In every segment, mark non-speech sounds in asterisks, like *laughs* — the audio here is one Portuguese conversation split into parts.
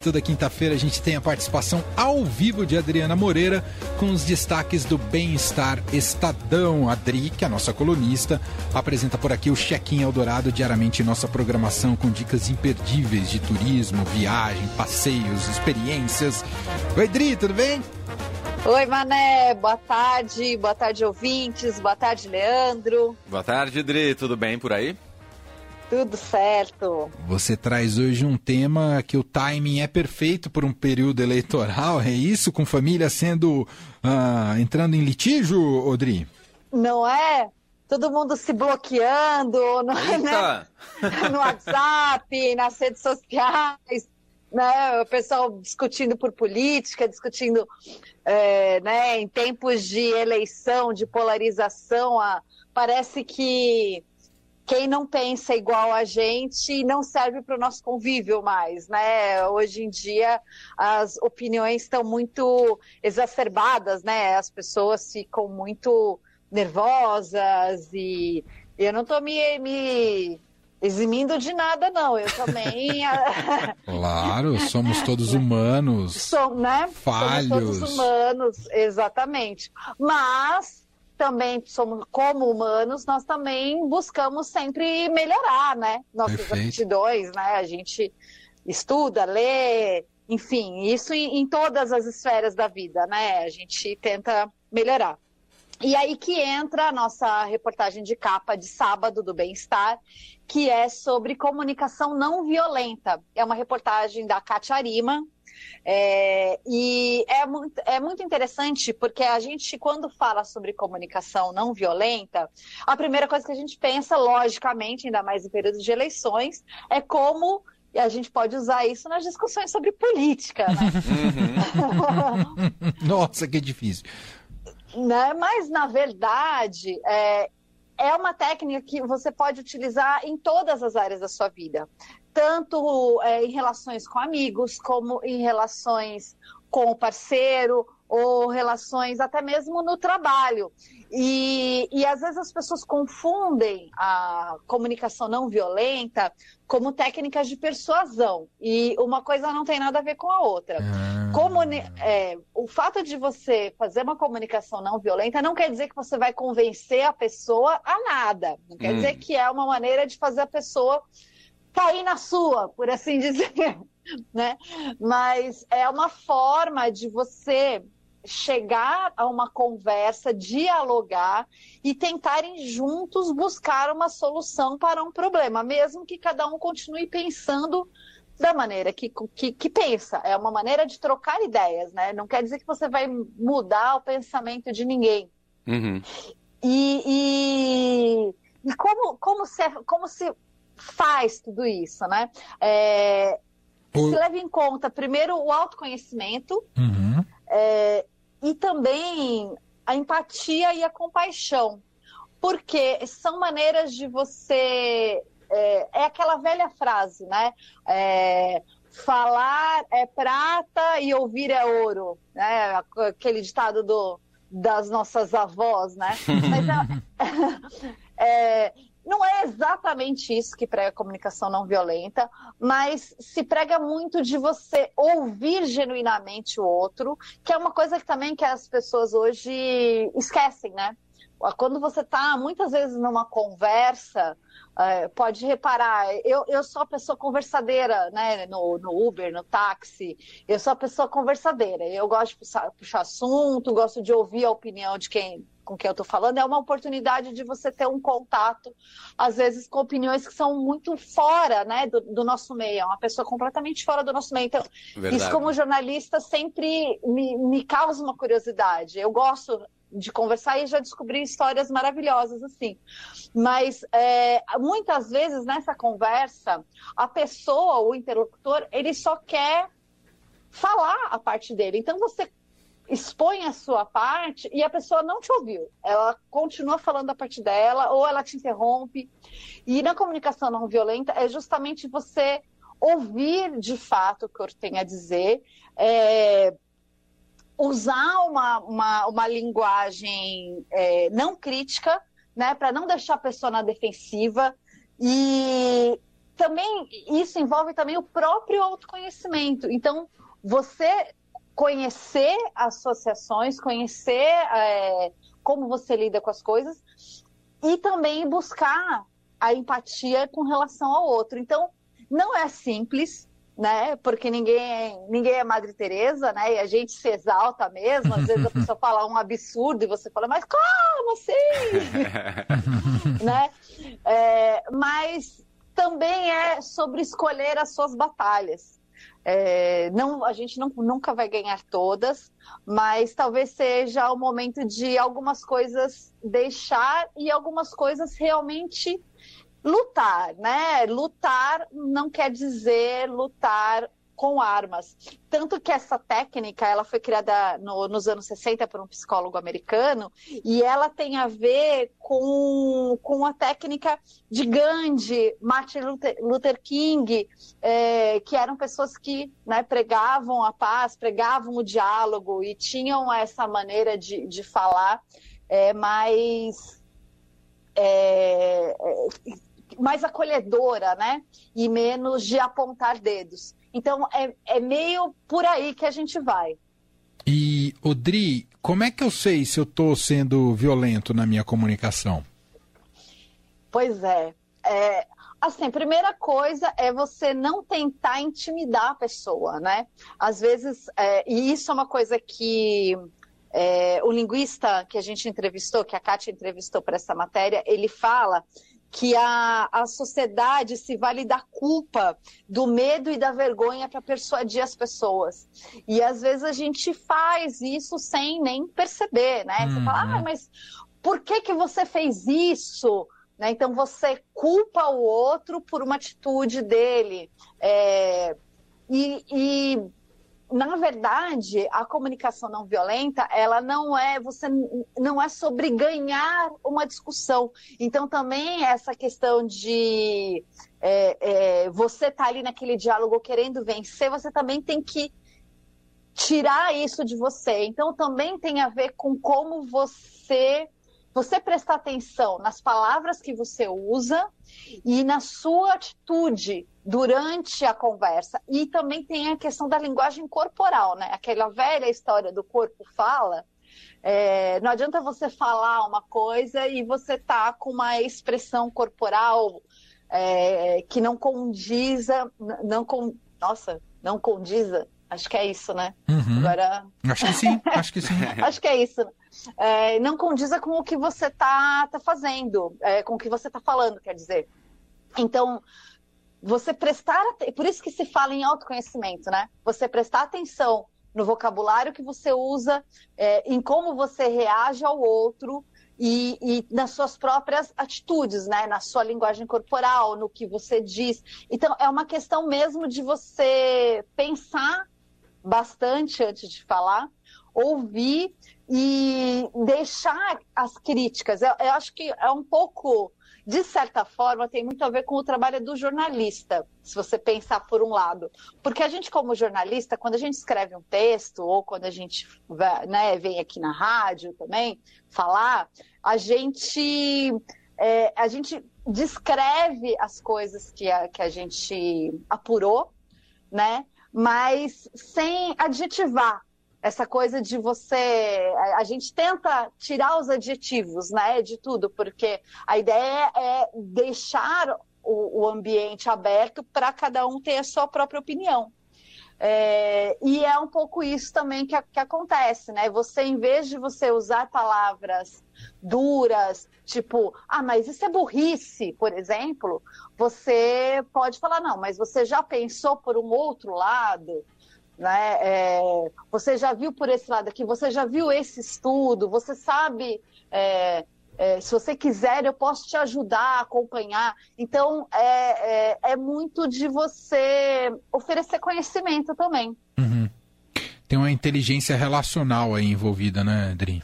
Toda quinta-feira a gente tem a participação ao vivo de Adriana Moreira com os destaques do Bem-Estar Estadão. Adri, que é a nossa colunista, apresenta por aqui o Check-in Eldorado diariamente em nossa programação com dicas imperdíveis de turismo, viagem, passeios, experiências. Oi, Adri, tudo bem? Oi, Mané, boa tarde, boa tarde, ouvintes, boa tarde, Leandro. Boa tarde, Adri, tudo bem por aí? Tudo certo. Você traz hoje um tema que o timing é perfeito por um período eleitoral, é isso? Com família sendo. Uh, entrando em litígio, Odri? Não é? Todo mundo se bloqueando no, né? *laughs* no WhatsApp, nas redes sociais, né? o pessoal discutindo por política, discutindo é, né? em tempos de eleição, de polarização, a, parece que quem não pensa igual a gente não serve para o nosso convívio mais, né? Hoje em dia as opiniões estão muito exacerbadas, né? As pessoas ficam muito nervosas e eu não estou me, me eximindo de nada, não. Eu também. *laughs* claro, somos todos humanos. Som, né? Falhos. Somos todos humanos, exatamente. Mas também somos como humanos, nós também buscamos sempre melhorar, né? Nossas Perfeito. aptidões, né? A gente estuda, lê, enfim, isso em, em todas as esferas da vida, né? A gente tenta melhorar. E aí que entra a nossa reportagem de capa de sábado do Bem-Estar, que é sobre comunicação não violenta. É uma reportagem da Katia Arima, é, e é muito, é muito interessante porque a gente, quando fala sobre comunicação não violenta, a primeira coisa que a gente pensa, logicamente, ainda mais em período de eleições, é como e a gente pode usar isso nas discussões sobre política, né? *laughs* Uhum. *laughs* Nossa, que difícil. Né? Mas, na verdade, é, é uma técnica que você pode utilizar em todas as áreas da sua vida tanto é, em relações com amigos, como em relações com o parceiro, ou relações até mesmo no trabalho. E, e às vezes as pessoas confundem a comunicação não violenta como técnicas de persuasão. E uma coisa não tem nada a ver com a outra. Ah. Comuni é, o fato de você fazer uma comunicação não violenta não quer dizer que você vai convencer a pessoa a nada. Não quer hum. dizer que é uma maneira de fazer a pessoa cair na sua, por assim *laughs* dizer, né? Mas é uma forma de você chegar a uma conversa, dialogar e tentarem juntos buscar uma solução para um problema, mesmo que cada um continue pensando da maneira que, que, que, pensa. É uma maneira de trocar ideias, né? Não quer dizer que você vai mudar o pensamento de ninguém. Uhum. E, e, e, como, como, se, como se faz tudo isso, né? É, Se leva em conta, primeiro, o autoconhecimento uhum. é, e também a empatia e a compaixão. Porque são maneiras de você. É, é aquela velha frase, né? É, falar é prata e ouvir é ouro, né? Aquele ditado do, das nossas avós, né? *laughs* Mas é, *laughs* é não é exatamente isso que prega a comunicação não violenta, mas se prega muito de você ouvir genuinamente o outro, que é uma coisa que também que as pessoas hoje esquecem, né? Quando você está muitas vezes numa conversa, é, pode reparar, eu, eu sou a pessoa conversadeira, né? No, no Uber, no táxi, eu sou a pessoa conversadeira. Eu gosto de puxar, puxar assunto, gosto de ouvir a opinião de quem com quem eu estou falando, é uma oportunidade de você ter um contato, às vezes, com opiniões que são muito fora né, do, do nosso meio, é uma pessoa completamente fora do nosso meio. Então, Verdade. isso, como jornalista, sempre me, me causa uma curiosidade. Eu gosto de conversar e já descobri histórias maravilhosas assim. Mas é, muitas vezes nessa conversa, a pessoa, o interlocutor, ele só quer falar a parte dele. Então você expõe a sua parte e a pessoa não te ouviu. Ela continua falando a parte dela ou ela te interrompe. E na comunicação não violenta é justamente você ouvir de fato o que eu tenho a dizer, é, usar uma, uma, uma linguagem é, não crítica, né, para não deixar a pessoa na defensiva e também isso envolve também o próprio autoconhecimento. Então, você conhecer associações, conhecer é, como você lida com as coisas e também buscar a empatia com relação ao outro. Então, não é simples, né? Porque ninguém, ninguém é Madre Teresa, né? E a gente se exalta mesmo. Às vezes a pessoa *laughs* fala um absurdo e você fala, mas como assim? *laughs* né? É, mas também é sobre escolher as suas batalhas. É, não, a gente não, nunca vai ganhar todas, mas talvez seja o momento de algumas coisas deixar e algumas coisas realmente lutar, né? Lutar não quer dizer lutar com armas. Tanto que essa técnica, ela foi criada no, nos anos 60 por um psicólogo americano, e ela tem a ver com, com a técnica de Gandhi, Martin Luther, Luther King, é, que eram pessoas que né, pregavam a paz, pregavam o diálogo e tinham essa maneira de, de falar é, mais... É, mais acolhedora, né? E menos de apontar dedos. Então, é, é meio por aí que a gente vai. E, Odri, como é que eu sei se eu estou sendo violento na minha comunicação? Pois é. é. Assim, primeira coisa é você não tentar intimidar a pessoa, né? Às vezes, é, e isso é uma coisa que é, o linguista que a gente entrevistou, que a Kátia entrevistou para essa matéria, ele fala que a, a sociedade se vale da culpa, do medo e da vergonha para persuadir as pessoas. E às vezes a gente faz isso sem nem perceber, né? Você fala, ah, uhum. mas por que, que você fez isso? Né? Então você culpa o outro por uma atitude dele. É, e, e na verdade, a comunicação não violenta, ela não é, você não é sobre ganhar uma discussão. Então, também essa questão de é, é, você estar tá ali naquele diálogo querendo vencer, você também tem que tirar isso de você. Então, também tem a ver com como você você prestar atenção nas palavras que você usa e na sua atitude durante a conversa. E também tem a questão da linguagem corporal, né? Aquela velha história do corpo fala. É, não adianta você falar uma coisa e você tá com uma expressão corporal é, que não condiza, não com, nossa, não condiza. Acho que é isso, né? Uhum. Agora. Acho que sim, acho que sim. *laughs* acho que é isso. É, não condiza com o que você tá, tá fazendo, é, com o que você tá falando, quer dizer. Então, você prestar, por isso que se fala em autoconhecimento, né? Você prestar atenção no vocabulário que você usa, é, em como você reage ao outro e, e, nas suas próprias atitudes, né? Na sua linguagem corporal, no que você diz. Então, é uma questão mesmo de você pensar bastante antes de falar, ouvir e deixar as críticas. Eu, eu acho que é um pouco de certa forma, tem muito a ver com o trabalho do jornalista, se você pensar por um lado. Porque a gente, como jornalista, quando a gente escreve um texto, ou quando a gente né, vem aqui na rádio também falar, a gente, é, a gente descreve as coisas que a, que a gente apurou, né? Mas sem adjetivar, essa coisa de você. A, gente tenta tirar os adjetivos, né, de tudo, porque a ideia é deixar o, o ambiente aberto para cada um ter a sua própria opinião. É, e é um pouco isso também que, que, acontece, né? Você, em vez de você usar palavras duras, tipo, ah, mas isso é burrice, por exemplo, você pode falar, não, mas você já pensou por um outro lado? Né? É, você já viu por esse lado aqui, você já viu esse estudo, você sabe. É, é, se você quiser, eu posso te ajudar acompanhar. Então, é, é, é muito de você oferecer conhecimento também. Uhum. Tem uma inteligência relacional aí envolvida, né, Adri?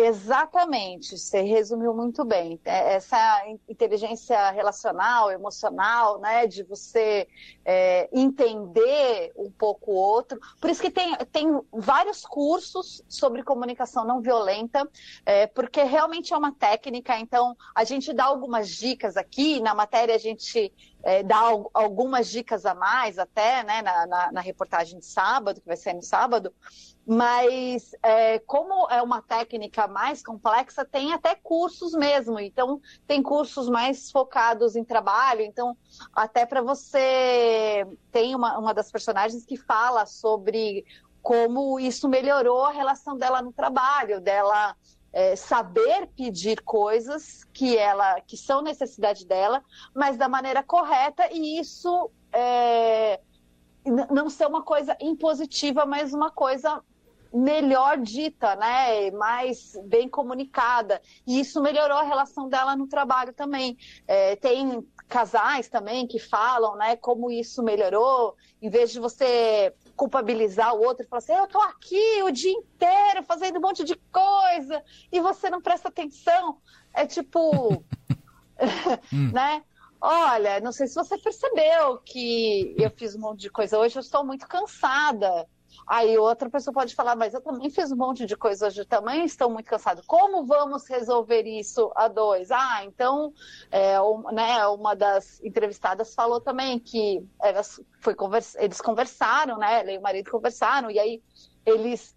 Exatamente, você resumiu muito bem. É, essa inteligência relacional, emocional, né, de você é, entender um pouco o outro. Por isso que tem, tem vários cursos sobre comunicação não violenta, é, porque realmente é uma técnica. Então, a gente dá algumas dicas aqui, na matéria a gente é, dar algumas dicas a mais até, né, na, na, na, reportagem de sábado, que vai ser no sábado, mas é, como é uma técnica mais complexa, tem até cursos mesmo, então tem cursos mais focados em trabalho, então até para você, tem uma, uma das personagens que fala sobre como isso melhorou a relação dela no trabalho, dela é, saber pedir coisas que ela que são necessidade dela, mas da maneira correta e isso é, não ser uma coisa impositiva, mas uma coisa melhor dita, né, mais bem comunicada. E isso melhorou a relação dela no trabalho também. É, tem casais também que falam, né, como isso melhorou. Em vez de você culpabilizar o outro e falar assim, eu tô aqui o dia inteiro fazendo um monte de coisa e você não presta atenção. É tipo, *laughs* *laughs* hum. né? Olha, não sei se você percebeu que eu fiz um monte de coisa hoje, eu estou muito cansada. Aí outra pessoa pode falar, mas eu também fiz um monte de coisa hoje, também estou muito cansado. Como vamos resolver isso a dois? Ah, então, é, um, né, uma das entrevistadas falou também que elas foi conversa, eles conversaram, né? Ela e o marido conversaram, e aí eles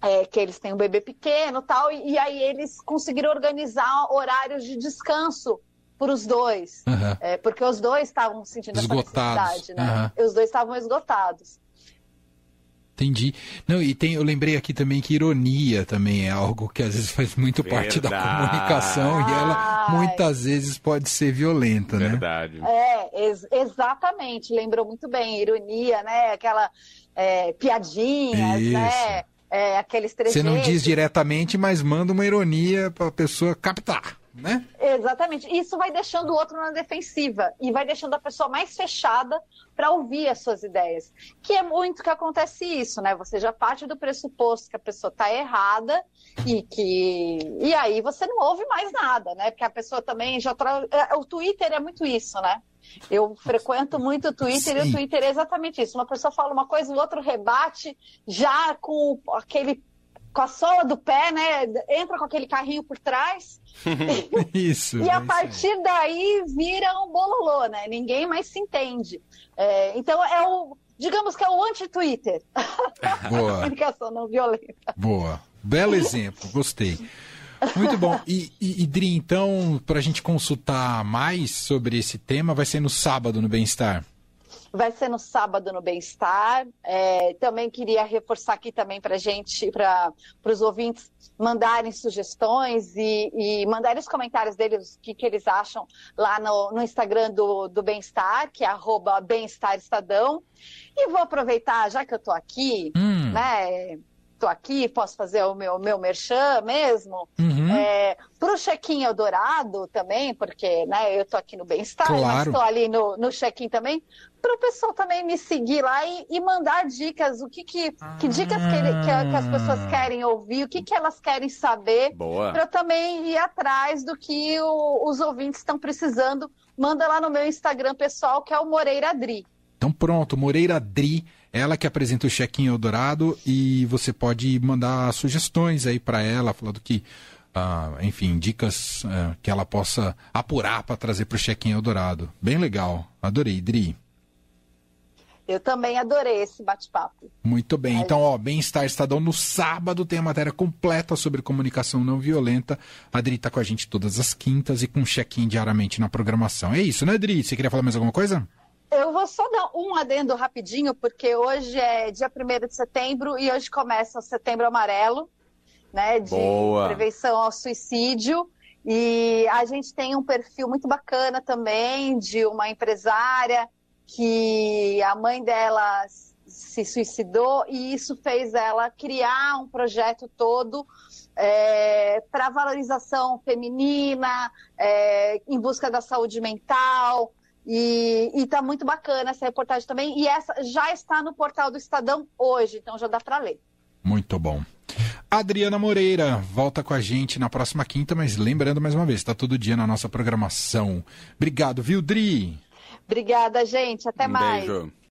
é, que eles têm um bebê pequeno tal, e, e aí eles conseguiram organizar horários de descanso para os dois, uhum. é, porque os dois estavam sentindo esgotados. essa necessidade, né? Uhum. Os dois estavam esgotados. Entendi. Não, e tem, eu lembrei aqui também que ironia também é algo que às vezes *laughs* faz muito Verdade. parte da comunicação e ela muitas vezes pode ser violenta, né? Verdade. É, ex exatamente. Lembrou muito bem. Ironia, né? Aquela é, piadinhas, Isso. né? É, aqueles Você não diz diretamente, mas manda uma ironia para a pessoa captar né? Exatamente. Isso vai deixando o outro na defensiva e vai deixando a pessoa mais fechada para ouvir as suas ideias. Que é muito que acontece isso, né? Você já parte do pressuposto que a pessoa está errada e que e aí você não ouve mais nada, né? Porque a pessoa também já tra... É, o Twitter é muito isso, né? Eu frequento muito o Twitter Sim. e o Twitter é exatamente isso. Uma pessoa fala uma coisa, o outro rebate já com aquele com a sola do pé, né? Entra com aquele carrinho por trás. *laughs* isso. e a partir daí vira um bololô, né? Ninguém mais se entende. É, então é o, digamos que é o anti-Twitter. *laughs* Boa. *laughs* comunicação não violenta. Boa. Belo exemplo, gostei. Muito bom. E, e, e Dri, então, para a gente consultar mais sobre esse tema, vai ser no sábado no Bem-Estar. Vai ser no sábado no Bem-Estar. É, também queria reforçar aqui também para gente, para os ouvintes mandarem sugestões e, e mandarem os comentários deles, o que, que eles acham lá no, no Instagram do, do Bem-Estar, que é arroba Bem-Estar Estadão. E vou aproveitar, já que eu estou aqui, hum. né? Estou aqui, posso fazer o meu, meu merchan mesmo. Uhum. É, para o check-in Eldorado também, porque né, eu estou aqui no Bem-Estar, claro. mas estou ali no, no check-in também, para o pessoal também me seguir lá e, e mandar dicas, o que, que, que dicas que, ele, que, que, as pessoas ah. querem ouvir, o que, que elas querem saber, para eu também ir atrás do que o, os ouvintes estão precisando. Manda lá no meu Instagram pessoal, que é o Moreira Dri. Então pronto, Moreira Dri ela que apresenta o check-in Eldorado e você pode mandar sugestões aí para ela, falando que, uh, enfim, dicas uh, que ela possa apurar para trazer para o check-in Eldorado. Bem legal, adorei, Dri. Eu também adorei esse bate-papo. Muito bem. Então, ó, Bem-Estar Estadão no sábado tem a matéria completa sobre comunicação não violenta. A Adri está com a gente todas as quintas e com check-in diariamente na programação. É isso, né, Adri? Você queria falar mais alguma coisa? Eu vou só dar um adendo rapidinho, porque hoje é dia 1 de setembro e hoje começa o setembro amarelo, né? De Boa. prevenção ao suicídio. E a gente tem um perfil muito bacana também de uma empresária que a mãe dela se suicidou e isso fez ela criar um projeto todo é, para valorização feminina, é, em busca da saúde mental, e, está muito bacana essa reportagem também. E essa já está no portal do Estadão hoje, então já dá para ler. Muito bom. Adriana Moreira volta com a gente na próxima quinta, mas lembrando mais uma vez, está todo dia na nossa programação. Obrigado, viu, Dri? Obrigada, gente. Até um mais. Beijo.